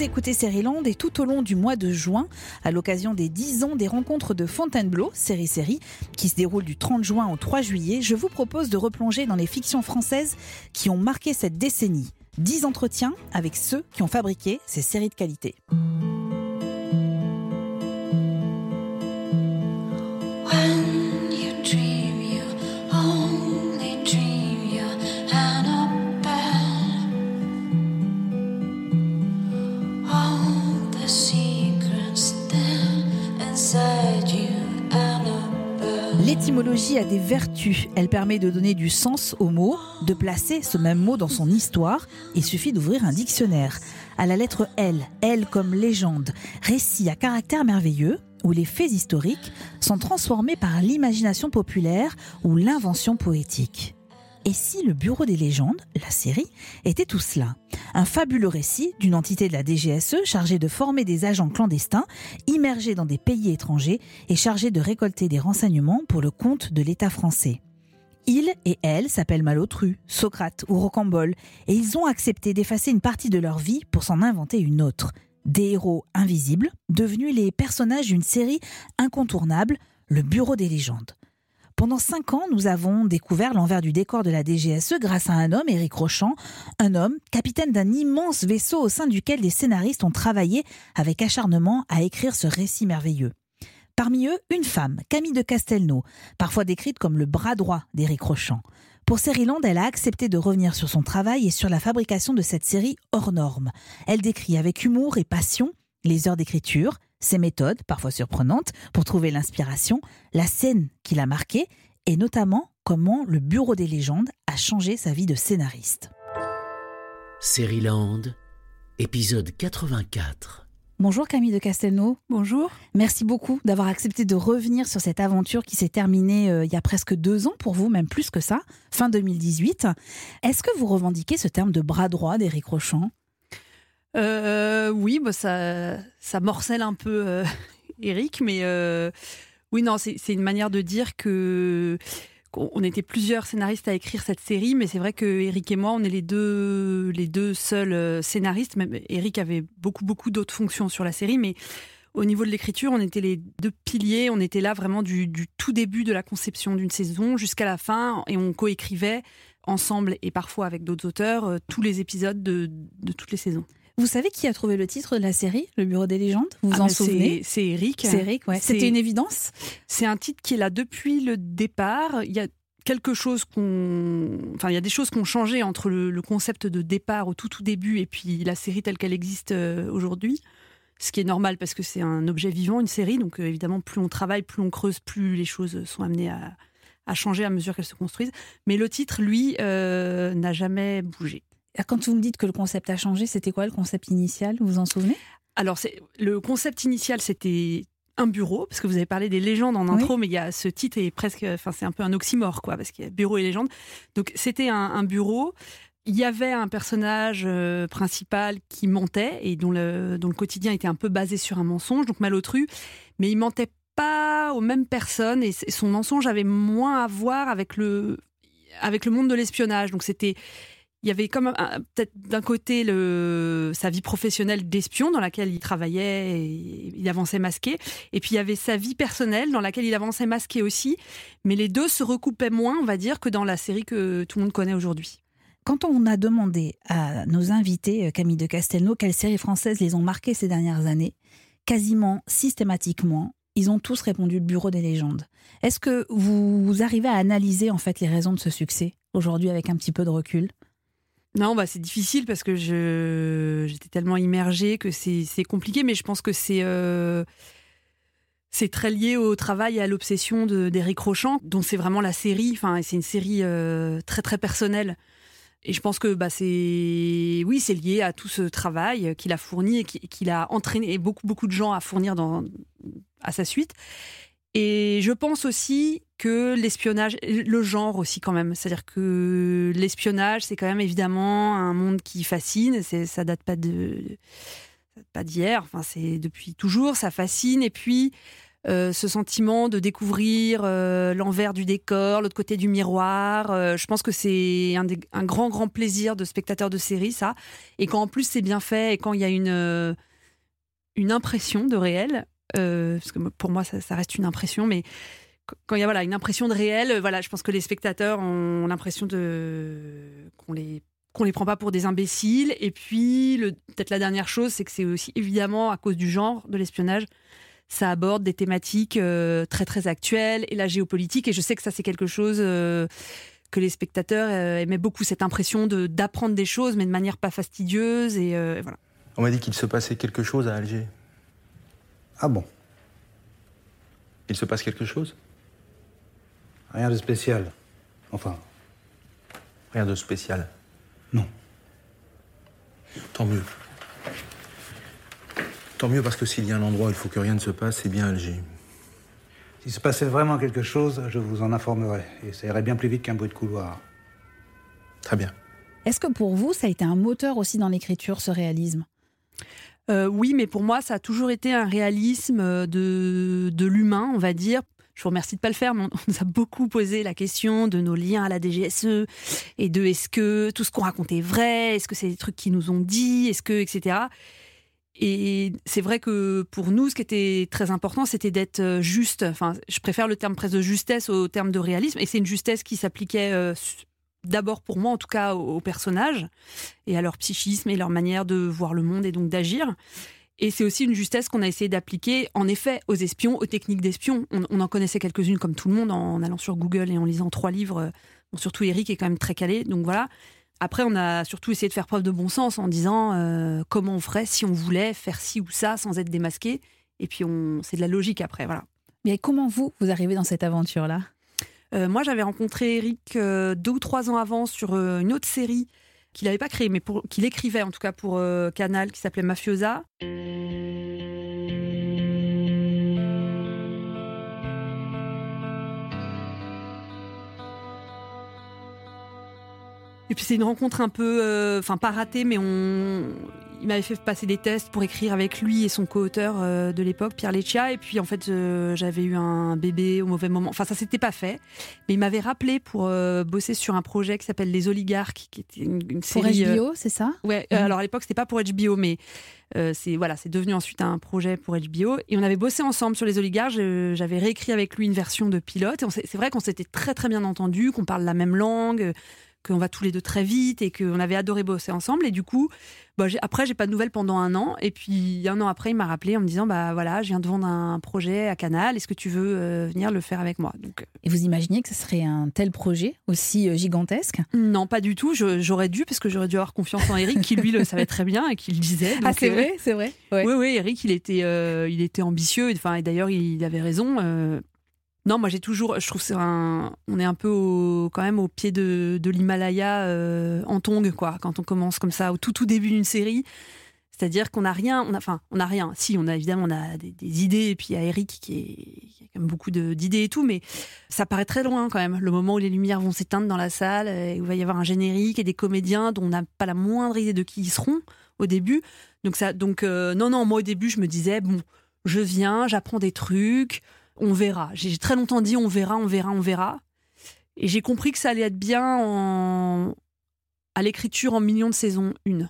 Vous écoutez Land et tout au long du mois de juin, à l'occasion des 10 ans des rencontres de Fontainebleau, série série, qui se déroule du 30 juin au 3 juillet, je vous propose de replonger dans les fictions françaises qui ont marqué cette décennie. 10 entretiens avec ceux qui ont fabriqué ces séries de qualité. L'étymologie a des vertus. Elle permet de donner du sens au mot, de placer ce même mot dans son histoire. Il suffit d'ouvrir un dictionnaire. À la lettre L, L comme légende, récit à caractère merveilleux, où les faits historiques sont transformés par l'imagination populaire ou l'invention poétique. Et si le Bureau des légendes, la série, était tout cela? Un fabuleux récit d'une entité de la DGSE chargée de former des agents clandestins, immergés dans des pays étrangers et chargés de récolter des renseignements pour le compte de l'État français. Ils et elles s'appellent Malotru, Socrate ou Rocambole, et ils ont accepté d'effacer une partie de leur vie pour s'en inventer une autre. Des héros invisibles, devenus les personnages d'une série incontournable, le Bureau des légendes. Pendant cinq ans, nous avons découvert l'envers du décor de la DGSE grâce à un homme, Éric Rochant, un homme, capitaine d'un immense vaisseau au sein duquel des scénaristes ont travaillé avec acharnement à écrire ce récit merveilleux. Parmi eux, une femme, Camille de Castelnau, parfois décrite comme le bras droit d'Éric Rochant. Pour Land, elle a accepté de revenir sur son travail et sur la fabrication de cette série hors norme. Elle décrit avec humour et passion les heures d'écriture, ses méthodes, parfois surprenantes, pour trouver l'inspiration, la scène qui l'a marqué, et notamment comment le Bureau des légendes a changé sa vie de scénariste. Land, épisode 84. Bonjour Camille de Castelnau. Bonjour. Merci beaucoup d'avoir accepté de revenir sur cette aventure qui s'est terminée euh, il y a presque deux ans pour vous, même plus que ça, fin 2018. Est-ce que vous revendiquez ce terme de bras droit d'Éric Rochant? Euh, oui, bah ça, ça morcelle un peu euh, Eric, mais euh, oui, non, c'est une manière de dire que on était plusieurs scénaristes à écrire cette série, mais c'est vrai que Eric et moi, on est les deux, les deux seuls scénaristes. Même Eric avait beaucoup, beaucoup d'autres fonctions sur la série, mais au niveau de l'écriture, on était les deux piliers. On était là vraiment du, tout début de la conception d'une saison jusqu'à la fin, et on coécrivait ensemble et parfois avec d'autres auteurs tous les épisodes de, de toutes les saisons. Vous savez qui a trouvé le titre de la série, Le Bureau des légendes? Vous vous ah, en souvenez? C'est Eric. C'est Eric, ouais. C'était une évidence? C'est un titre qui est là depuis le départ. Il y a quelque chose qu'on. Enfin, il y a des choses qui ont changé entre le, concept de départ au tout, tout début et puis la série telle qu'elle existe euh, aujourd'hui. Ce qui est normal parce que c'est un objet vivant, une série. Donc, euh, évidemment, plus on travaille, plus on creuse, plus les choses sont amenées à, changer à mesure qu'elles se construisent. Mais le titre, lui, euh, n'a jamais bougé. Quand vous me dites que le concept a changé, c'était quoi le concept initial? Vous vous en souvenez? Alors, le concept initial, c'était un bureau, parce que vous avez parlé des légendes en intro, mais il y a ce titre est presque, enfin c'est un peu un oxymore, quoi, parce qu'il y a bureau et légende. Donc c'était un, bureau. Il y avait un personnage euh, principal qui mentait et dont le, dont le quotidien était un peu basé sur un mensonge, donc Malotru, mais il mentait pas aux mêmes personnes et son mensonge avait moins à voir avec le, avec le monde de l'espionnage. Donc c'était il y avait comme peut-être d'un côté sa vie professionnelle d'espion dans laquelle il travaillait et il avançait masqué, et puis il y avait sa vie personnelle dans laquelle il avançait masqué aussi, mais les deux se recoupaient moins, on va dire, que dans la série que tout le monde connaît aujourd'hui. Quand on a demandé à nos invités, euh, Camille de Castelnau, quelles séries françaises les ont marquées ces dernières années, quasiment systématiquement, ils ont tous répondu le Bureau des légendes. Est-ce que vous arrivez à analyser en fait les raisons de ce succès aujourd'hui avec un petit peu de recul? Non, bah c'est difficile parce que je j'étais tellement immergée que c'est compliqué, mais je pense que c'est euh, c'est très lié au travail et à l'obsession d'Éric Rochant, dont c'est vraiment la série. Enfin, c'est une série euh, très très personnelle. Et je pense que bah c'est oui, c'est lié à tout ce travail qu'il a fourni et qu'il a entraîné beaucoup beaucoup de gens à fournir à sa suite. Et je pense aussi que l'espionnage, le genre aussi quand même, c'est-à-dire que l'espionnage, c'est quand même évidemment un monde qui fascine. Ça date pas de, pas d'hier. Enfin, c'est depuis toujours, ça fascine. Et puis, ce sentiment de découvrir l'envers du décor, l'autre côté du miroir. je pense que c'est un, un, grand, grand plaisir de spectateur de série, ça. Et quand en plus c'est bien fait et quand il y a une, une impression de réel, parce que pour moi ça, reste une impression, mais quand il y a voilà, une impression de réel, voilà, je pense que les spectateurs ont l'impression de qu'on les qu'on les prend pas pour des imbéciles. Et puis, peut-être la dernière chose, c'est que c'est aussi évidemment à cause du genre de l'espionnage, ça aborde des thématiques euh, très très actuelles et la géopolitique. Et je sais que ça c'est quelque chose euh, que les spectateurs euh, aimaient beaucoup, cette impression de d'apprendre des choses, mais de manière pas fastidieuse. Voilà. On m'a dit qu'il se passait quelque chose à Alger. Ah bon Il se passe quelque chose? Rien de spécial. Enfin. Rien de spécial. Non. Tant mieux. Tant mieux parce que s'il y a un endroit où il faut que rien ne se passe, c'est bien Alger. S'il se passait vraiment quelque chose, je vous en informerai. Et ça irait bien plus vite qu'un bruit de couloir. Très bien. Est-ce que pour vous, ça a été un moteur aussi dans l'écriture, ce réalisme? Euh, oui, mais pour moi, ça a toujours été un réalisme de, de l'humain, on va dire. Je vous remercie de pas le faire, mais on, nous a beaucoup posé la question de nos liens à la DGSE et de est-ce que tout ce qu'on racontait est vrai, est-ce que c'est des trucs qui nous ont dit, est-ce que, etc. Et c'est vrai que pour nous, ce qui était très important, c'était d'être euh, juste. Enfin, je préfère le terme presque de justesse au terme de réalisme. Et c'est une justesse qui s'appliquait euh, d'abord pour moi, en tout cas, aux personnages et à leur psychisme et leur manière de voir le monde et donc d'agir. Et c'est aussi une justesse qu'on a essayé d'appliquer, en effet, aux espions, aux techniques d'espions. On, en connaissait quelques-unes comme tout le monde en, allant sur Google et en lisant trois livres. surtout Eric est quand même très calé, donc voilà. Après, on a surtout essayé de faire preuve de bon sens en disant euh, comment on ferait si on voulait faire ci ou ça sans être démasqué. Et puis, c'est de la logique après, voilà. Mais comment vous, vous arrivez dans cette aventure-là? Euh, Moi, j'avais rencontré Eric euh, deux ou trois ans avant sur une autre série qu'il n'avait pas créé, mais qu'il écrivait en tout cas pour euh, Canal, qui s'appelait Mafiosa. Et puis c'est une rencontre un peu, euh, enfin pas ratée, mais on, il m'avait fait passer des tests pour écrire avec lui et son co-auteur euh, de l'époque, Pierre Leccia. Et puis en fait, euh, j'avais eu un bébé au mauvais moment. Enfin, ça s'était pas fait. Mais il m'avait rappelé pour euh, bosser sur un projet qui s'appelle Les Oligarques, qui était une, série. Pour HBO, c'est ça? Ouais. Mhm. alors à l'époque, c'était pas pour HBO, mais c'est voilà, c'est devenu ensuite un projet pour HBO. Et on avait bossé ensemble sur Les Oligarques. J'avais réécrit avec lui une version de pilote. C'est vrai qu'on s'était très très bien entendu, qu'on parle la même langue qu'on va tous les deux très vite et qu'on avait adoré bosser ensemble. Et du coup, bah, après, j'ai pas de nouvelles pendant un an. Et puis, un an après, il m'a rappelé en me disant Bah voilà, je viens de vendre un projet à Canal, est-ce que tu veux euh, venir le faire avec moi? Donc, euh, Et vous imaginez que ce serait un tel projet aussi euh, gigantesque? Non, pas du tout. j'aurais dû, parce que j'aurais dû avoir confiance en Eric, qui lui le savait très bien et qui le disait. ah, c'est vrai, c'est vrai. Oui, oui, Eric, il était, il était ambitieux. Enfin, et d'ailleurs, il avait raison. Non, moi j'ai toujours, je trouve c'est un, on est un peu quand même au pied de, l'Himalaya euh, en tongue quoi. Quand on commence comme ça au tout tout début d'une série, c'est-à-dire qu'on n'a rien, on a, enfin on a rien. Si on a évidemment on a des, idées et puis il y a Eric qui a quand même beaucoup d'idées et tout, mais ça paraît très loin quand même. Le moment où les lumières vont s'éteindre dans la salle et où il va y avoir un générique et des comédiens dont on n'a pas la moindre idée de qui ils seront au début. Donc ça, donc euh, non non moi au début je me disais bon je viens, j'apprends des trucs on verra. J'ai très longtemps dit on verra, on verra, on verra. Et j'ai compris que ça allait être bien en... à l'écriture en millions de saisons une.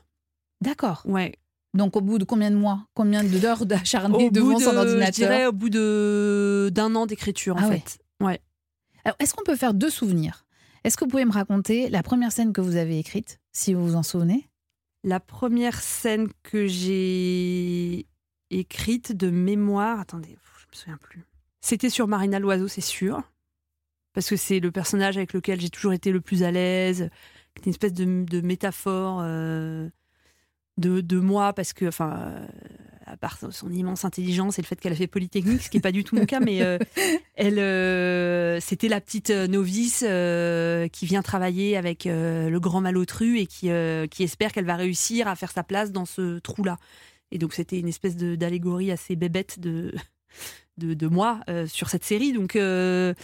D'accord. Ouais. Donc au bout de combien de mois? Combien d'heures d'acharné devant son ordinateur? Je dirais au bout de d'un an d'écriture en ah fait. Ouais. Alors est-ce qu'on peut faire deux souvenirs? Est-ce que vous pouvez me raconter la première scène que vous avez écrite, si vous vous en souvenez? La première scène que j'ai écrite de mémoire. Attendez, je me souviens plus. C'était sur Marina Loiseau, c'est sûr. Parce que c'est le personnage avec lequel j'ai toujours été le plus à l'aise. C'est une espèce de, métaphore euh, de, moi, parce que, enfin, euh, à part son immense intelligence et le fait qu'elle a fait Polytechnique, ce qui n'est pas du tout mon cas, mais euh, elle, c'était la petite novice qui vient travailler avec le grand malotru et qui, qui espère qu'elle va réussir à faire sa place dans ce trou-là. Et donc, c'était une espèce d'allégorie assez bébête de de, moi euh, sur cette série. Donc, euh,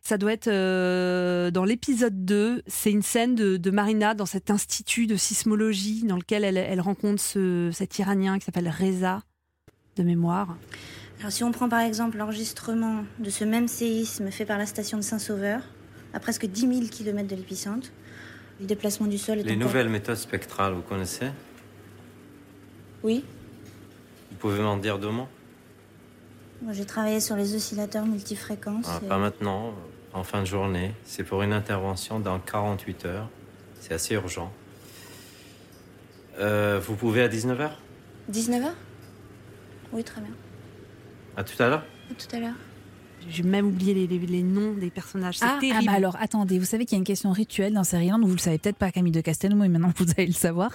ça doit être euh, dans l'épisode 2. C'est une scène de, Marina dans cet institut de sismologie dans lequel elle, rencontre cet Iranien qui s'appelle Reza, de mémoire. Alors si on prend par exemple l'enregistrement de ce même séisme fait par la station de Saint-Sauveur, à presque 10 000 km de l'épicentre, le déplacement du sol est Les encore- nouvelles méthodes spectrales, vous connaissez? Oui, Vous pouvez m'en dire deux mots? Moi j'ai travaillé sur les oscillateurs multifréquences. Ah, et- Pas maintenant, en fin de journée. C'est pour une intervention dans 48 heures. C'est assez urgent. Euh, vous pouvez à 19h 19h Oui, très bien. À tout à l'heure À tout à l'heure. J'ai même oublié les, les- les noms des personnages. C'est Ah, ah terrible. bah alors attendez, vous savez qu'il y a une question rituelle dans Série Land, vous le savez peut-être pas Camille de Castelnau, mais maintenant vous allez le savoir.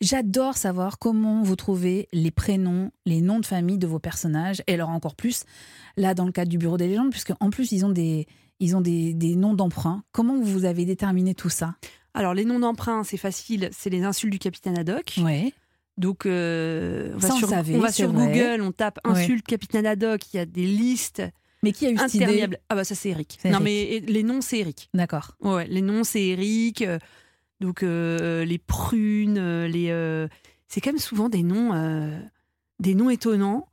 J'adore savoir comment vous trouvez les prénoms, les noms de famille de vos personnages, et alors encore plus là dans le cadre du Bureau des légendes, puisque en plus ils ont des, ils ont des, des noms d'emprunt. Comment vous avez déterminé tout ça? Alors, les noms d'emprunt, c'est facile. C'est les insultes du capitaine Haddock. Ouais. Donc, euh, on va sur, savait, on va c'est sur vrai. Google, on tape Ouais. insulte capitaine Haddock. Il y a des listes Mais qui a eu cette idée. Ah, bah, ça, c'est Eric. Non, Eric. mais les noms, c'est Eric. D'accord. Ouais, les noms, c'est Eric. euh, donc, euh, les prunes, euh, les. euh, c'est quand même souvent des noms, des noms étonnants.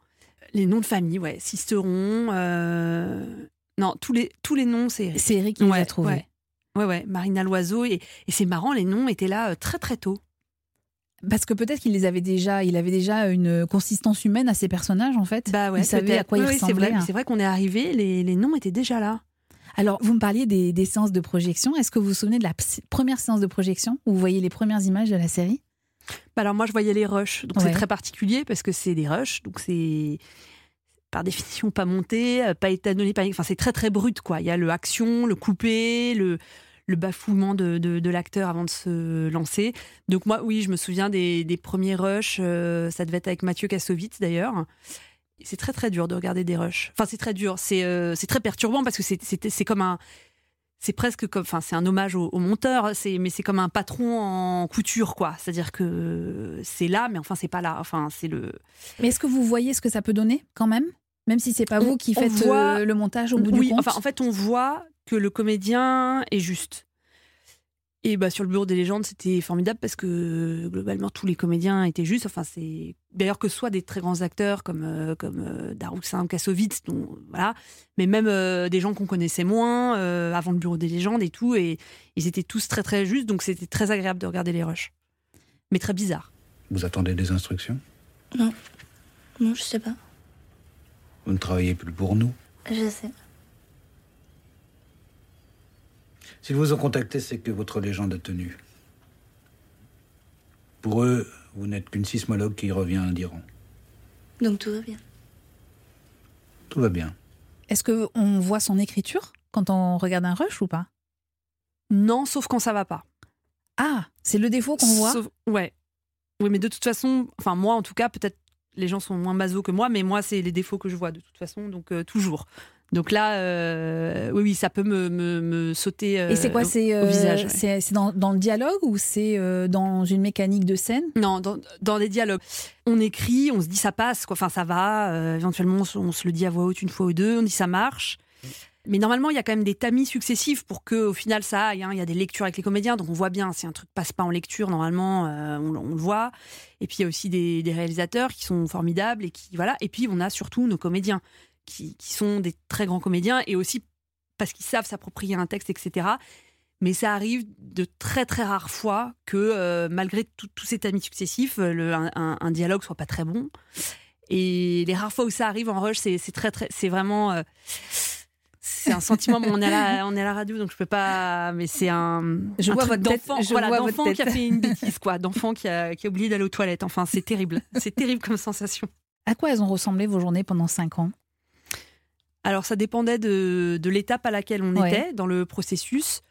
Les noms de famille, ouais. Sisteron. Non, tous les, tous les noms, c'est Eric. C'est Eric qui les Ouais, a trouvés. ouais. Ouais, ouais, Marina Loiseau. Et, et c'est marrant, les noms étaient là très, très tôt. Parce que peut-être qu'il les avait déjà, il avait déjà une consistance humaine à ses personnages en fait. Bah ouais, il savait à quoi Oui, c'est vrai, hein. c'est vrai qu'on est arrivé, les, les noms étaient déjà là. Alors, vous me parliez des, des séances de projection. Est-ce que vous vous souvenez de la première séance de projection où vous voyez les premières images de la série? Bah alors moi je voyais les rushs, donc Ouais. c'est très particulier parce que c'est des rushs, donc c'est par définition pas monté, euh, pas étalonné, pas... enfin c'est très très brut quoi. Il y a le action, le coupé, le, le bafouement de, de, de l'acteur avant de se lancer. Donc moi oui je me souviens des, des premiers rushs, euh, ça devait être avec Mathieu Kassovitz d'ailleurs. C'est très très dur de regarder des rushs. Enfin c'est très dur, c'est euh, très perturbant parce que c'est comme un c'est presque comme, enfin, c'est un hommage au, au monteur, c'est, mais c'est comme un patron en couture, quoi. C'est-à-dire que c'est là, mais enfin, c'est pas là. Enfin, c'est le. Mais est-ce que vous voyez ce que ça peut donner quand même? Même si c'est pas On- vous qui faites voit- euh, le montage au bout oui, du compte? enfin, en fait, on voit que le comédien est juste. Et bah, sur le bureau des légendes, c'était formidable parce que globalement, tous les comédiens étaient justes. Enfin, c'est d'ailleurs que ce soit des très grands acteurs comme, euh, comme euh, Daroussin, Kassovitz, dont, voilà, mais même euh, des gens qu'on connaissait moins euh, avant le bureau des légendes et tout. Et ils étaient tous très très justes, donc c'était très agréable de regarder les rushs. Mais très bizarre. Vous attendez des instructions? Non, je sais pas. Vous ne travaillez plus pour nous? Je sais. S'ils vous ont contacté, c'est que votre légende a tenu. Pour eux, vous n'êtes qu'une sismologue qui revient d'Iran. Donc tout va bien. Tout va bien. Est-ce que on voit son écriture quand on regarde un rush ou pas? Non, sauf quand ça va pas. Ah, c'est le défaut qu'on voit? Sauf- ouais. Oui, mais de toute façon, enfin moi en tout cas, peut-être les gens sont moins baso que moi, mais moi c'est les défauts que je vois de toute façon, donc euh, toujours. Donc là, euh, oui, oui, ça peut me, me, me sauter. euh, Et c'est quoi au- C'est euh, visage, ouais. c'est dans, dans le dialogue ou c'est euh, dans une mécanique de scène? Non, dans, dans des dialogues. On écrit, on se dit ça passe, quoi. Enfin, ça va. euh, éventuellement, on se, on se le dit à voix haute une fois ou deux. On dit ça marche. Mais normalement, il y a quand même des tamis successifs pour que, au final, ça aille. hein. Il y a des lectures avec les comédiens, donc on voit bien. Si un truc passe pas en lecture, normalement, euh, on, on le voit. Et puis il y a aussi des, des réalisateurs qui sont formidables et qui voilà. Et puis on a surtout nos comédiens qui, qui sont des très grands comédiens et aussi parce qu'ils savent s'approprier un texte, etc. Mais ça arrive de très très rares fois que euh, malgré tout- tous ces tamis successifs, euh, le- un, un- dialogue soit pas très bon. Et les rares fois où ça arrive en rush, c'est c'est très très, c'est vraiment, euh, c'est un sentiment. Bon, on est à la, on est à la radio, donc je peux pas. Mais c'est un, Je un vois truc votre tête, d'enfant, je voilà, vois votre d'enfant qui a fait une bêtise, quoi, d'enfant qui a, qui a oublié d'aller aux toilettes. Enfin, c'est terrible, c'est terrible comme sensation. À quoi elles ont ressemblé vos journées pendant cinq ans? Alors, ça dépendait de, de l'étape à laquelle on Ouais. était dans le processus.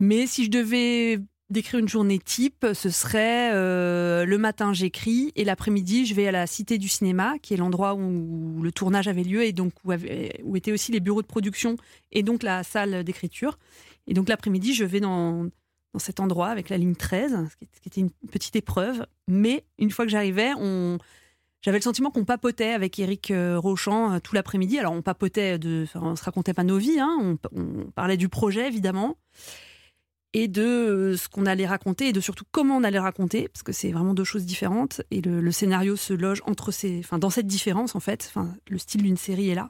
Mais si je devais décrire une journée type, ce serait euh, le matin, j'écris et l'après-midi, je vais à la Cité du Cinéma, qui est l'endroit où le tournage avait lieu et donc où, avait- où étaient aussi les bureaux de production et donc la salle d'écriture. Et donc l'après-midi, je vais dans, dans cet endroit avec la ligne 13, ce qui ce qui était une petite épreuve. Mais une fois que j'arrivais, on, j'avais le sentiment qu'on papotait avec Eric euh, Rochant euh, tout l'après-midi. Alors on papotait de, enfin, on se racontait pas nos vies, hein, on, on parlait du projet évidemment. et de euh, ce qu'on allait raconter et de surtout comment on allait raconter parce que c'est vraiment deux choses différentes et le, le scénario se loge entre ces enfin dans cette différence en fait enfin le style d'une série est là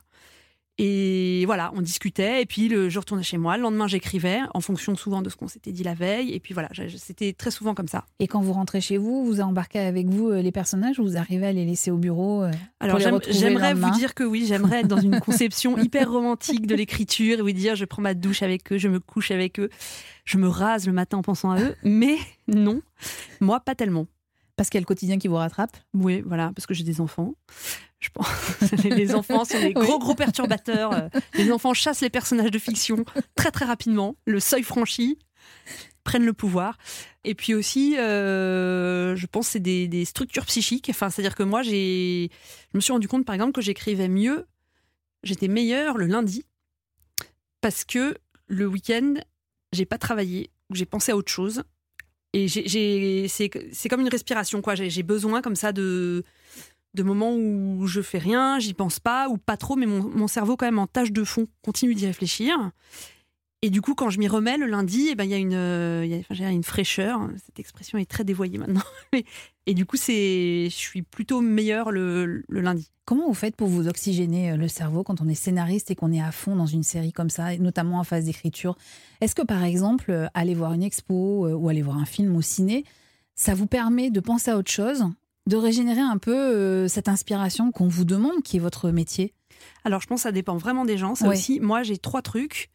et voilà, on discutait, et puis le, je retournais chez moi. Le lendemain, j'écrivais, en fonction souvent de ce qu'on s'était dit la veille. Et puis voilà, c'était très souvent comme ça. Et quand vous rentrez chez vous, vous embarquez avec vous euh, les personnages ou vous arrivez à les laisser au bureau euh, Alors j'aimerais vous dire que oui, j'aimerais être dans une conception hyper romantique de l'écriture et vous dire je prends ma douche avec eux, je me couche avec eux, je me rase le matin en pensant à eux. Mais non, moi pas tellement. Parce qu'il y a le quotidien qui vous rattrape Oui, voilà, parce que j'ai des enfants. Je pense les enfants sont des gros gros perturbateurs. Euh, Les enfants chassent les personnages de fiction très très rapidement. Le seuil franchi, prennent le pouvoir. Et puis aussi, euh, je pense que c'est des, des structures psychiques. Enfin, c'est-à-dire que moi, j'ai, je me suis rendu compte, par exemple, que j'écrivais mieux, j'étais meilleure le lundi, parce que le week-end, j'ai pas travaillé, ou j'ai pensé à autre chose. Et j'ai, c'est, comme une respiration, quoi. J'ai, j'ai besoin comme ça de, de moments où je fais rien, j'y pense pas, ou pas trop, mais mon, mon cerveau, quand même, en tâche de fond, continue d'y réfléchir. Et du coup, quand je m'y remets le lundi, eh ben, il y a une, euh, il y a- enfin, j'ai une fraîcheur. Cette expression est très dévoyée maintenant. Et du coup, c'est, je suis plutôt meilleure le, le lundi. Comment vous faites pour vous oxygéner euh, le cerveau quand on est scénariste et qu'on est à fond dans une série comme ça, notamment en phase d'écriture? Est-ce que par exemple, euh, aller voir une expo euh, ou aller voir un film au ciné, ça vous permet de penser à autre chose, de régénérer un peu euh, cette inspiration qu'on vous demande, qui est votre métier? Alors, je pense que ça dépend vraiment des gens. Ça Ouais. aussi, moi, j'ai trois trucs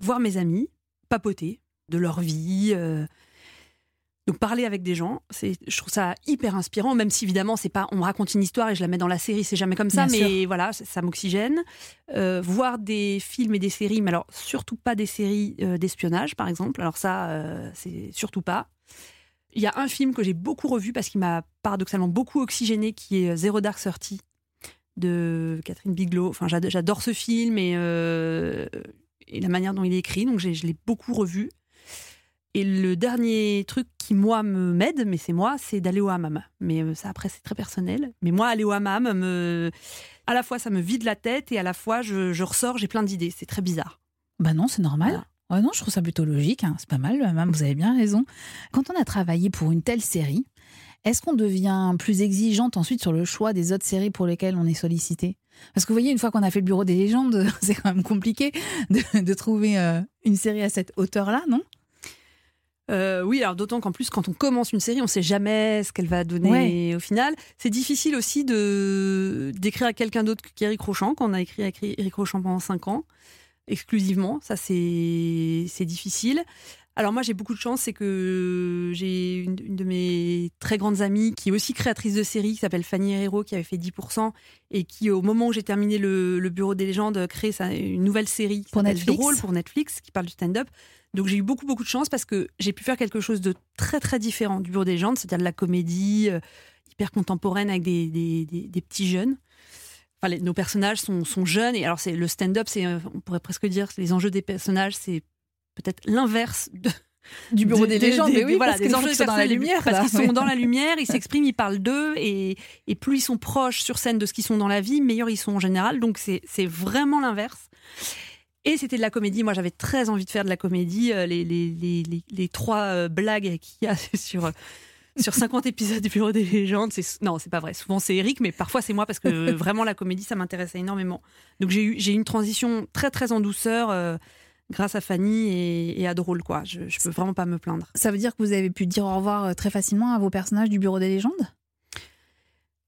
voir mes amis, papoter de leur vie. euh, donc parler avec des gens, c'est, je trouve ça hyper inspirant, même si évidemment c'est pas, on me raconte une histoire et je la mets dans la série, c'est jamais comme ça, Bien mais voilà, ça, ça m'oxygène. Euh, voir des films et des séries, mais alors surtout pas des séries euh, d'espionnage par exemple. Alors ça, c'est surtout pas. Il y a un film que j'ai beaucoup revu parce qu'il m'a paradoxalement beaucoup oxygéné, qui est Zero Dark Thirty de Catherine Bigelow. Enfin, j'ad- j'adore ce film et, euh, et la manière dont il est écrit, donc je l'ai beaucoup revu. Et le dernier truc qui, moi, me m'aide, mais c'est moi, c'est d'aller au hammam. Mais euh, ça, après, c'est très personnel. Mais moi, aller au hammam, me... à la fois, ça me vide la tête et à la fois, je, je ressors, j'ai plein d'idées. C'est très bizarre. Bah non, c'est normal. Ouais, non, je trouve ça plutôt logique. hein. C'est pas mal, même. Vous avez bien raison. Quand on a travaillé pour une telle série, est-ce qu'on devient plus exigeante ensuite sur le choix des autres séries pour lesquelles on est sollicité? Parce que vous voyez, une fois qu'on a fait le bureau des légendes, c'est quand même compliqué de, de trouver euh, une série à cette hauteur-là, non? Euh, oui, alors d'autant qu'en plus, quand on commence une série, on sait jamais ce qu'elle va donner au final. C'est difficile aussi de d'écrire à quelqu'un d'autre qu'Éric Rochant, qu'on a écrit avec Éric Rochant pendant cinq ans, exclusivement. Ça, c'est c'est difficile. Alors moi, j'ai beaucoup de chance, c'est que j'ai une, une de mes très grandes amies qui est aussi créatrice de séries, qui s'appelle Fanny Herrero, qui avait fait 10%, et qui, au moment où j'ai terminé le, le Bureau des légendes, crée sa- une nouvelle série qui Pour Netflix. Drôle pour Netflix, qui parle du stand-up. Donc j'ai eu beaucoup beaucoup de chance parce que j'ai pu faire quelque chose de très très différent du Bureau des légendes, c'est-à-dire de la comédie euh, hyper contemporaine avec des, des, des- des petits jeunes. Enfin, les- nos personnages sont, sont jeunes et alors c'est le stand-up, c'est euh, on pourrait presque dire les enjeux des personnages, c'est peut-être l'inverse de- Du Bureau des- des, légendes, des- mais oui, voilà, parce des enjeux qu'ils soient dans la lumière. parce qu'ils sont dans la lumière, ils s'expriment, ils parlent d'eux et, et plus ils sont proches sur scène de ce qu'ils sont dans la vie, meilleurs ils sont en général. Donc c'est vraiment l'inverse. Et c'était de la comédie. Moi, j'avais très envie de faire de la comédie. Euh, Les, les, les, les, les trois euh, blagues qu'il y a sur, sur 50 épisodes du Bureau des légendes, c'est non, c'est pas vrai. Souvent, c'est Eric, mais parfois, c'est moi parce que vraiment, la comédie, ça m'intéressait énormément. Donc, j'ai eu, j'ai eu une transition très, très en douceur euh, grâce à Fanny et, et à Drôle, quoi. Je, je peux vraiment pas me plaindre. Ça veut dire que vous avez pu dire au revoir euh, très facilement à vos personnages du Bureau des légendes?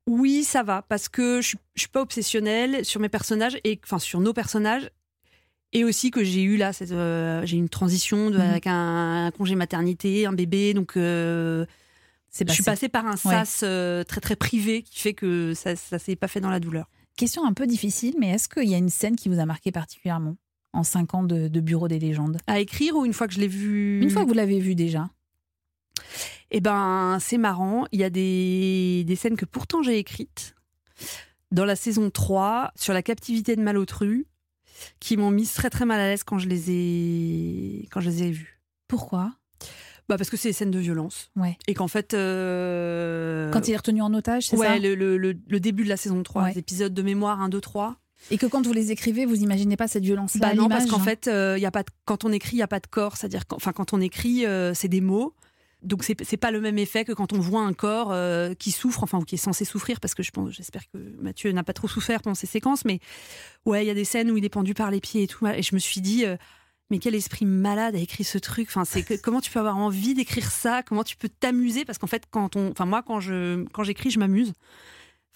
Oui, ça va, parce que je je suis pas obsessionnelle sur mes personnages, et enfin sur nos personnages, et aussi que j'ai eu là, euh, j'ai une transition de- Mhm. avec un, un congé maternité, un bébé, donc euh, je suis passé. passée par un sas euh, très très privé qui fait que ça, ça s'est pas fait dans la douleur. Question un peu difficile, mais est-ce qu'il y a une scène qui vous a marqué particulièrement? En cinq ans de, de Bureau des légendes À écrire ou une fois que je l'ai vu? Une fois que vous l'avez vu déjà Eh ben, c'est marrant. Il y a des, des scènes que pourtant j'ai écrites dans la saison 3 sur la captivité de Malotru qui m'ont mise très très mal à l'aise quand je les ai quand je les ai vues. Pourquoi? Bah parce que c'est des scènes de violence Ouais. et qu'en fait euh, Quand il est retenu en otage, c'est ouais, ça? le, le- le- le début de la saison 3, Ouais. les épisodes de mémoire 1 2 3, Et que quand vous les écrivez, vous imaginez pas cette violence-là Bah non, parce qu'en hein fait, euh, il y a pas de- quand on écrit, il n'y a pas de corps. C'est-à-dire, enfin, quand on écrit, euh, c'est des mots. Donc, c'est pas le même effet que quand on voit un corps euh, qui souffre, enfin, ou qui est censé souffrir, parce que je pense, j'espère que Mathieu n'a pas trop souffert pendant ces séquences. Mais ouais, il y a des scènes où il est pendu par les pieds et tout. Et je me suis dit, euh, mais quel esprit malade a écrit ce truc. Enfin, c'est comment tu peux avoir envie d'écrire ça? Comment tu peux t'amuser? Parce qu'en fait, quand on, enfin, moi, quand je, quand j'écris, je m'amuse.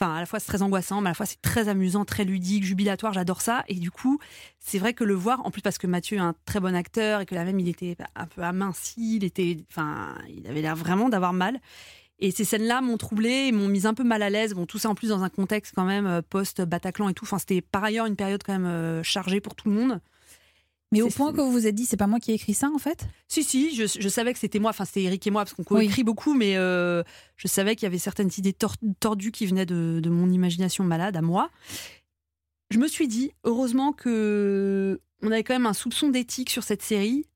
Enfin, à la fois c'est très angoissant, mais à la fois c'est très amusant, très ludique, jubilatoire. J'adore ça. Et du coup, c'est vrai que le voir, en plus parce que Mathieu est un très bon acteur et que là même il était un peu aminci, il était, enfin, il avait l'air vraiment d'avoir mal. Et ces scènes-là m'ont troublée, et m'ont mise un peu mal à l'aise. Bon, tout ça en plus dans un contexte quand même euh, post-Bataclan et tout. Enfin, c'était par ailleurs une période quand même euh, chargée pour tout le monde. Mais au point que vous vous êtes dit, c'est pas moi qui ai écrit ça en fait? Si, si, je, je savais que c'était moi, enfin c'était Eric et moi, parce qu'on coécrit beaucoup, mais euh, je savais qu'il y avait certaines idées tor- tordues qui venaient de, de mon imagination malade à moi. Je me suis dit, heureusement que on avait quand même un soupçon d'éthique sur cette série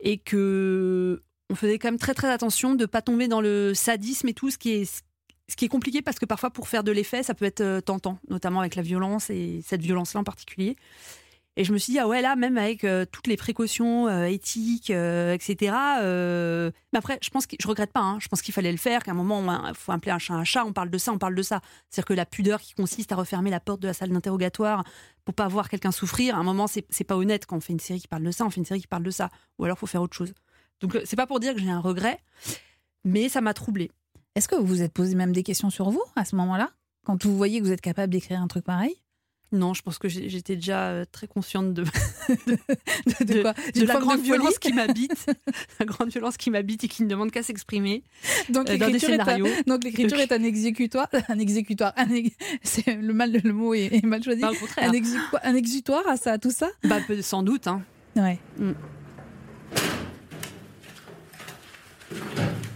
et que on faisait quand même très très attention de pas tomber dans le sadisme et tout, ce qui est ce qui est compliqué parce que parfois pour faire de l'effet, ça peut être euh, tentant, notamment avec la violence et cette violence-là en particulier. Et je me suis dit, ah ouais, là, même avec euh, toutes les précautions euh, éthiques, euh, etc. Mais après, je pense je regrette pas. hein. je pense qu'il fallait le faire, qu'à un moment, il faut appeler un chat un chat. On parle de ça, on parle de ça. C'est-à-dire que la pudeur qui consiste à refermer la porte de la salle d'interrogatoire pour pas voir quelqu'un souffrir, à un moment, c'est pas honnête quand on fait une série qui parle de ça. On fait une série qui parle de ça. Ou alors, faut faire autre chose. Donc, c'est pas pour dire que j'ai un regret, mais ça m'a troublée. Est-ce que vous vous êtes posé même des questions sur vous à ce moment-là? Quand vous voyez que vous êtes capable d'écrire un truc pareil? Non, je pense que j'étais déjà euh, très consciente de, De, de, quoi? de la grande violence qui m'habite, la grande violence qui m'habite et qui ne demande qu'à s'exprimer. Donc euh, l'écriture est, un- scénarios. donc l'écriture est un exécutoire, un exécutoire, un ex- c'est le mal, le mot est, est mal choisi. Contraire. Un, exécu- un exutoire à ça, à tout ça? Bah, sans doute. Hein. Ouais. Reste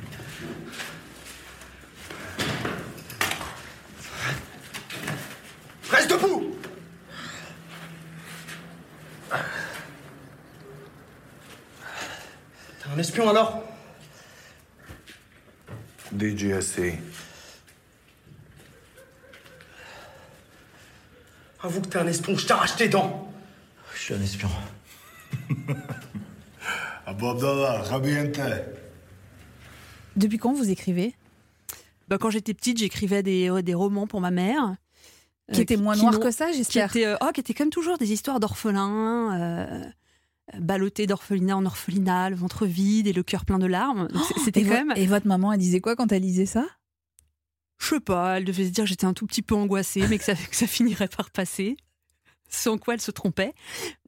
T'es un espion alors DGSC. Avoue que t'es un espion, je t'arrache tes dents Je suis un espion. Rabiente. Depuis quand vous écrivez? Bah, quand j'étais petite, j'écrivais des, euh, des romans pour ma mère. Qui euh, étaient moins qui noirs que ça, qui j'espère. étaient, euh, oh, qui étaient comme toujours des histoires d'orphelins, euh, ballottés d'orphelinat en orphelinat, le ventre vide et le cœur plein de larmes. C'était et, quand même. et votre maman, elle disait quoi quand elle lisait ça? Je sais pas, elle devait se dire que j'étais un tout petit peu angoissée, mais que ça, que ça finirait par passer. Sans quoi elle se trompait.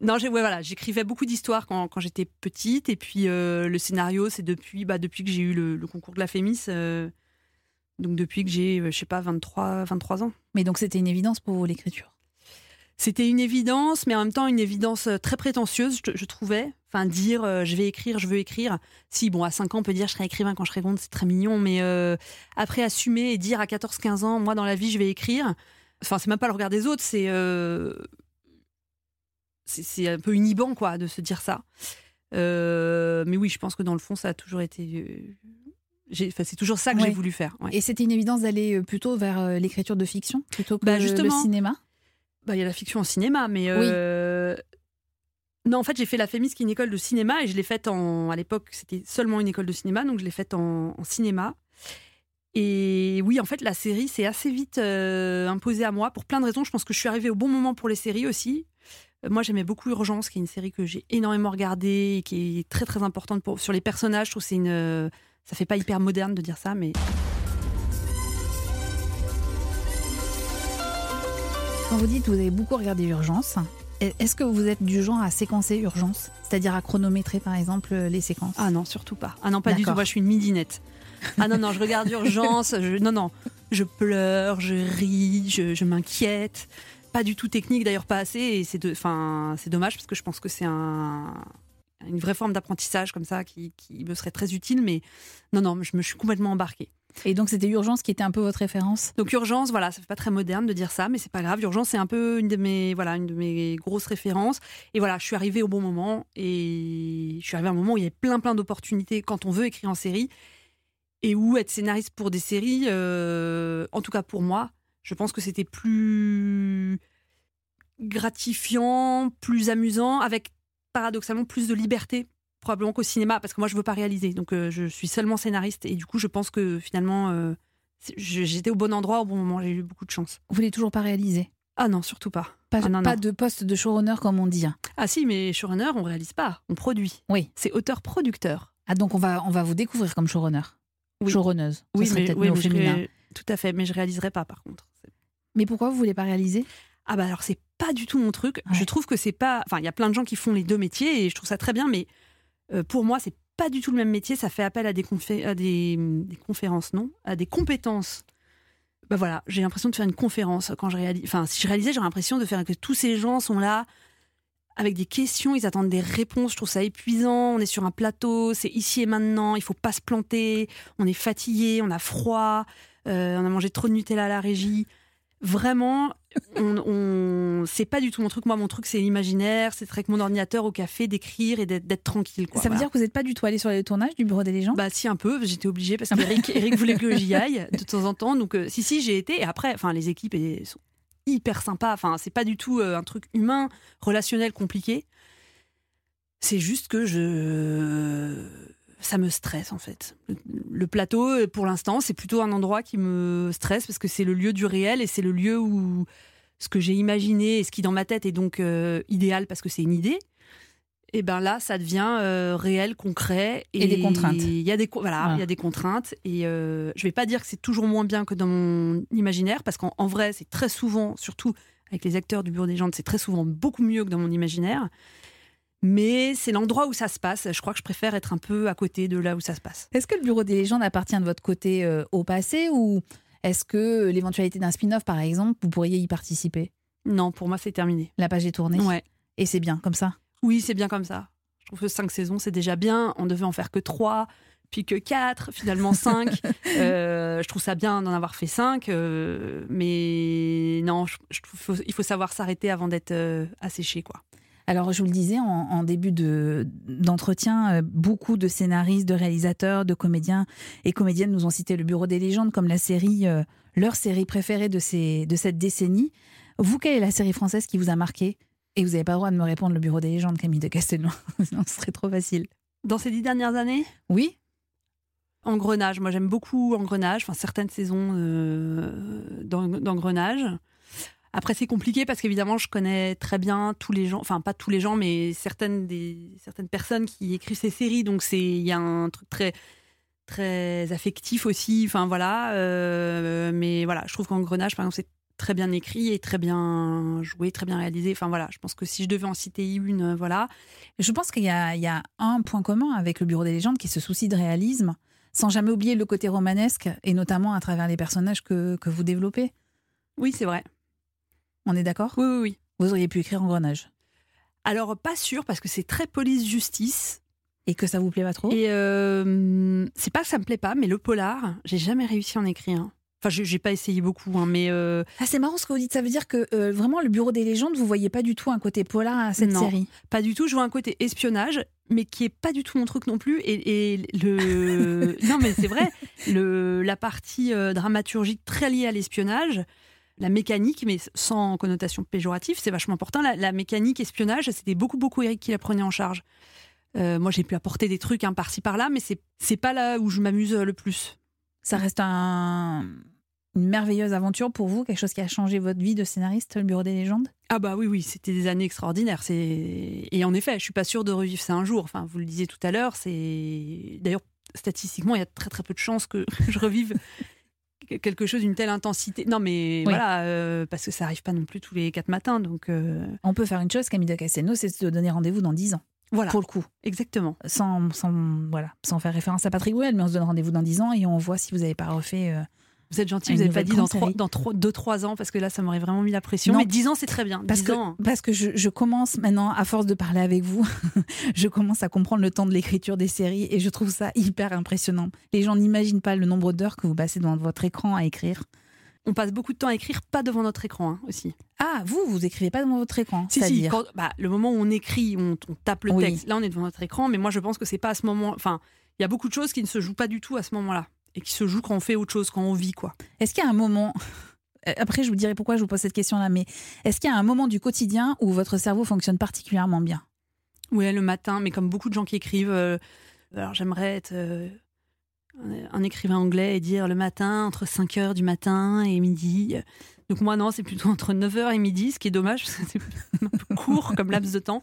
Non, ouais, voilà, j'écrivais beaucoup d'histoires quand, quand j'étais petite, et puis euh, le scénario, c'est depuis, bah, depuis que j'ai eu le, le concours de la Fémis, euh, donc depuis que j'ai, je sais pas, 23, 23 ans. Mais donc c'était une évidence pour vous l'écriture? C'était une évidence, mais en même temps une évidence euh, très prétentieuse, je, je trouvais. Enfin, dire euh, je vais écrire, je veux écrire. Si, bon, à 5 ans, on peut dire je serai écrivain quand je serai grande, c'est très mignon, mais euh, après assumer et dire à 14-15 ans, moi dans la vie, je vais écrire. Enfin, c'est même pas le regard des autres, c'est. euh, c'est un peu inhibant, quoi, de se dire ça. Mais oui, je pense que dans le fond, ça a toujours été. Enfin, c'est toujours ça que Ouais. j'ai voulu faire. ouais. Et c'était une évidence d'aller plutôt vers l'écriture de fiction plutôt que Bah, le justement. Bah, il y a la fiction en cinéma, mais. euh, Non, en fait, j'ai fait la FEMIS, qui est une école de cinéma, et je l'ai faite en. À l'époque, c'était seulement une école de cinéma, donc je l'ai faite en, en cinéma. Et oui, en fait, la série s'est assez vite euh, imposée à moi pour plein de raisons. Je pense que je suis arrivée au bon moment pour les séries aussi. Euh, Moi, j'aimais beaucoup Urgence, qui est une série que j'ai énormément regardée et qui est très très importante pour, sur les personnages. Je trouve que c'est une. Ça fait pas hyper moderne de dire ça, mais Quand vous dites que vous avez beaucoup regardé Urgence, est-ce que vous êtes du genre à séquencer Urgence? C'est-à-dire à chronométrer par exemple les séquences? Ah non, surtout pas. Ah non, pas du tout. Moi, je suis une midinette. Ah non, non, je regarde Urgence. Je, non, non. Je pleure, je ris, je, je m'inquiète. Pas du tout technique, d'ailleurs pas assez. Et c'est de, enfin, c'est dommage parce que je pense que c'est un, une vraie forme d'apprentissage comme ça qui, qui me serait très utile. Mais non, non, je me suis complètement embarquée. Et donc c'était Urgence qui était un peu votre référence? Donc Urgence, voilà, ça fait pas très moderne de dire ça, mais c'est pas grave. Urgence, c'est un peu une de mes, voilà, une de mes grosses références. Et voilà, je suis arrivée au bon moment et je suis arrivée à un moment où il y avait plein, plein d'opportunités quand on veut écrire en série et où être scénariste pour des séries, euh, en tout cas pour moi, je pense que c'était plus gratifiant, plus amusant, avec paradoxalement plus de liberté probablement qu'au cinéma, parce que moi je veux pas réaliser, donc euh, je suis seulement scénariste et du coup je pense que finalement euh, j'étais au bon endroit au bon moment, j'ai eu beaucoup de chance. Vous voulez toujours pas réaliser? Ah non, surtout pas. Pas, Ah non, pas non. de poste de showrunner comme on dit. Ah si, mais showrunner, on réalise pas, on produit. Oui. C'est auteur-producteur. Ah donc on va on va vous découvrir comme showrunner. Oui. Showrunneuse. Ça Oui, serait mais, oui, mais ré- tout à fait, mais je réaliserai pas par contre. Mais pourquoi vous voulez pas réaliser? Ah bah alors c'est pas du tout mon truc. Ouais. Je trouve que c'est pas. Enfin, il y a plein de gens qui font les deux métiers et je trouve ça très bien, mais pour moi c'est pas du tout le même métier. Ça fait appel à des, confé- à des, conférences, non? À des compétences. Bah voilà, j'ai l'impression de faire une conférence quand je réalise. Enfin, si je réalisais, j'aurais l'impression de faire que tous ces gens sont là avec des questions, ils attendent des réponses. Je trouve ça épuisant. On est sur un plateau, c'est ici et maintenant. Il faut pas se planter. On est fatigué, on a froid, euh, on a mangé trop de Nutella à la régie. Vraiment, on, on- c'est pas du tout mon truc. Moi, mon truc, c'est l'imaginaire. C'est avec mon ordinateur au café, d'écrire et d'être, tranquille. Quoi, Ça veut Voilà. dire que vous n'êtes pas du tout allé sur les tournages du Bureau des légendes? Bah si un peu, j'étais obligée parce qu'Eric Eric voulait que j'y aille de temps en temps. Donc euh, si si j'ai été et après enfin les équipes elles sont hyper sympas. Enfin c'est pas du tout euh, un truc humain, relationnel compliqué. C'est juste que je ça me stresse en fait. Le, plateau euh, pour l'instant, c'est plutôt un endroit qui me stresse parce que c'est le lieu du réel et c'est le lieu où ce que j'ai imaginé et ce qui dans ma tête est donc euh, idéal parce que c'est une idée. Et ben là, ça devient euh, réel, concret. Et des contraintes. Il y a des voilà, il y a des contraintes. Et euh, je vais pas dire que c'est toujours moins bien que dans mon imaginaire, parce qu'en en vrai, c'est très souvent, surtout avec les acteurs du Bureau des légendes, c'est très souvent beaucoup mieux que dans mon imaginaire. Mais c'est l'endroit où ça se passe. Je crois que je préfère être un peu à côté de là où ça se passe. Est-ce que le Bureau des légendes appartient de votre côté euh, au passé ou est-ce que l'éventualité d'un spin-off, par exemple, vous pourriez y participer? Non, pour moi, c'est terminé. La page est tournée Ouais. et c'est bien comme ça? Oui, c'est bien comme ça. Je trouve que cinq saisons, c'est déjà bien. On devait en faire que trois, puis que quatre, finalement cinq. Euh, je trouve ça bien d'en avoir fait cinq, euh, mais non, je, je trouve faut- il faut savoir s'arrêter avant d'être euh, asséché, quoi. Alors, je vous le disais en, en début de- d'entretien, euh, beaucoup de scénaristes, de réalisateurs, de comédiens et comédiennes nous ont cité le Bureau des légendes comme la série, euh, leur série préférée de, ces, de cette décennie. Vous, quelle est la série française qui vous a marqué? Et vous n'avez pas le droit de me répondre le Bureau des légendes, Camille de Castelnau. Sinon, ce serait trop facile. Dans ces dix dernières années, Oui Engrenage. Moi, j'aime beaucoup Engrenage, enfin certaines saisons euh, d'En- d'Engrenage. Après, c'est compliqué parce qu'évidemment, je connais très bien tous les gens, enfin pas tous les gens, mais certaines des certaines personnes qui écrivent ces séries. Donc c'est il y a un truc très très affectif aussi. Enfin voilà. euh, mais voilà, je trouve qu'Engrenage, par exemple, c'est très bien écrit et très bien joué, très bien réalisé. Enfin voilà, je pense que si je devais en citer une, euh, voilà. Je pense qu'il y, y a un point commun avec le Bureau des légendes qui est ce souci de réalisme, sans jamais oublier le côté romanesque, et notamment à travers les personnages que, que vous développez. Oui, c'est vrai. On est d'accord? Oui, oui, oui. Vous auriez pu écrire Engrenage. Alors pas sûr parce que c'est très police-justice. Et que ça vous plaît pas trop? Et euh, c'est pas que ça me plaît pas, mais le polar, j'ai jamais réussi à en écrire. Enfin, j'ai j'ai pas essayé beaucoup, hein, mais euh, Ah, c'est marrant ce que vous dites. Ça veut dire que euh, vraiment, le Bureau des légendes, vous voyez pas du tout un côté polar à cette Non. série? pas du tout. Je vois un côté espionnage, mais qui est pas du tout mon truc non plus. Et, et le non, mais c'est vrai, le la partie euh, dramaturgique très liée à l'espionnage. La mécanique, mais sans connotation péjorative, c'est vachement important. La, la mécanique espionnage, c'était beaucoup, beaucoup Eric qui la prenait en charge. Euh, moi, j'ai pu apporter des trucs hein, par-ci par-là, mais c'est pas là où je m'amuse le plus. Ça reste un- une merveilleuse aventure pour vous, quelque chose qui a changé votre vie de scénariste, le Bureau des légendes? Ah bah oui, oui, c'était des années extraordinaires. C'est et en effet, je suis pas sûre de revivre ça un jour. Enfin, vous le disiez tout à l'heure, c'est d'ailleurs statistiquement, il y a très très peu de chances que je revive quelque chose d'une telle intensité. Non, mais Oui. voilà, euh, parce que ça arrive pas non plus tous les quatre matins, donc euh, On peut faire une chose, Camille de Castelnau, c'est de se donner rendez-vous dans 10 ans, voilà, pour le coup. exactement. Sans, sans, voilà, sans faire référence à Patrick Bruel, mais on se donne rendez-vous dans 10 ans et on voit si vous n'avez pas refait. euh, Vous êtes gentil, vous n'avez pas dit dans trois, dans trois, deux trois ans, parce que là, ça m'aurait vraiment mis la pression. Non. Mais dix ans, c'est très bien. Parce que, ans. parce que je, je commence maintenant, à force de parler avec vous, je commence à comprendre le temps de l'écriture des séries et je trouve ça hyper impressionnant. Les gens n'imaginent pas le nombre d'heures que vous passez devant votre écran à écrire. On passe beaucoup de temps à écrire, pas devant notre écran hein, aussi. Ah, vous, vous écrivez pas devant votre écran Si, si, quand- bah, le moment où on écrit, on, on tape le Oui. texte, là on est devant notre écran, mais moi je pense que c'est pas à ce moment. Enfin, il y a beaucoup de choses qui ne se jouent pas du tout à ce moment-là et qui se jouent quand on fait autre chose, quand on vit, quoi. Est-ce qu'il y a un moment, Euh, Après, je vous dirai pourquoi je vous pose cette question-là, mais est-ce qu'il y a un moment du quotidien où votre cerveau fonctionne particulièrement bien? Ouais, le matin, mais comme beaucoup de gens qui écrivent, euh, alors j'aimerais être euh, un écrivain anglais et dire le matin, entre 5 h du matin et midi. Donc moi, non, c'est plutôt entre 9 h et midi, ce qui est dommage, parce que c'est un peu court comme laps de temps.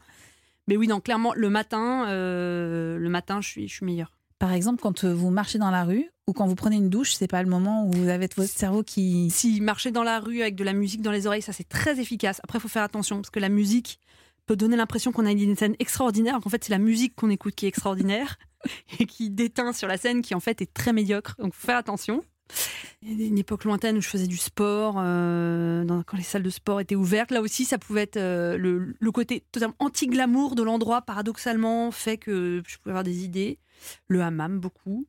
Mais oui, non, clairement, le matin, euh, le matin, je suis, je suis meilleure. Par exemple, quand vous marchez dans la rue ou quand vous prenez une douche, c'est pas le moment où vous avez votre cerveau qui. Si marcher dans la rue avec de la musique dans les oreilles, ça c'est très efficace. Après, il faut faire attention parce que la musique peut donner l'impression qu'on a une scène extraordinaire. Qu'en fait, c'est la musique qu'on écoute qui est extraordinaire et qui déteint sur la scène qui en fait est très médiocre. Donc, faut faire attention. Une époque lointaine où je faisais du sport, euh, quand les salles de sport étaient ouvertes. Là aussi, ça pouvait être euh, le, le côté totalement anti-glamour de l'endroit, paradoxalement, fait que je pouvais avoir des idées. Le hammam, beaucoup.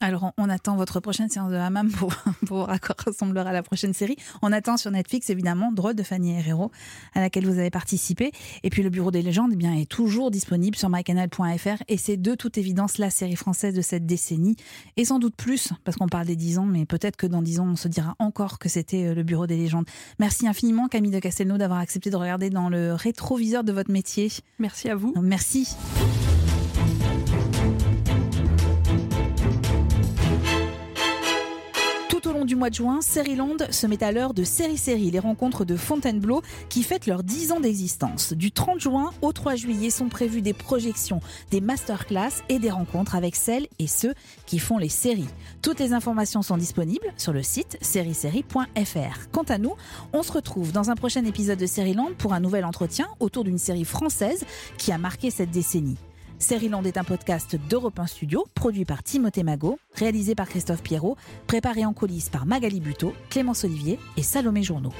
Alors, on- attend votre prochaine séance de hammam pour, pour voir à quoi ressemblera la prochaine série. On attend sur Netflix, évidemment, Drôle de Fanny Herrero, à laquelle vous avez participé. Et puis, le Bureau des légendes eh bien, est toujours disponible sur mycanal.fr. Et c'est de toute évidence la série française de cette décennie. Et sans doute plus, parce qu'on parle des 10 ans, mais peut-être que dans 10 ans, on se dira encore que c'était euh, le Bureau des légendes. Merci infiniment, Camille de Castelnau, d'avoir accepté de regarder dans le rétroviseur de votre métier. Merci à vous. Merci. Du mois de juin, Série-Land se met à l'heure de Série Série, les rencontres de Fontainebleau qui fêtent leurs 10 ans d'existence. Du 30 juin au 3 juillet sont prévues des projections, des masterclass et des rencontres avec celles et ceux qui font les séries. Toutes les informations sont disponibles sur le site sériesérie.fr. Quant à nous, on se retrouve dans un prochain épisode de Série-Land pour un nouvel entretien autour d'une série française qui a marqué cette décennie. Série-Land est un podcast d'Europe 1 Studio, produit par Timothée Magot, réalisé par Christophe Pierrot, préparé en coulisses par Magali Buteau, Clémence Olivier et Salomé Journeau.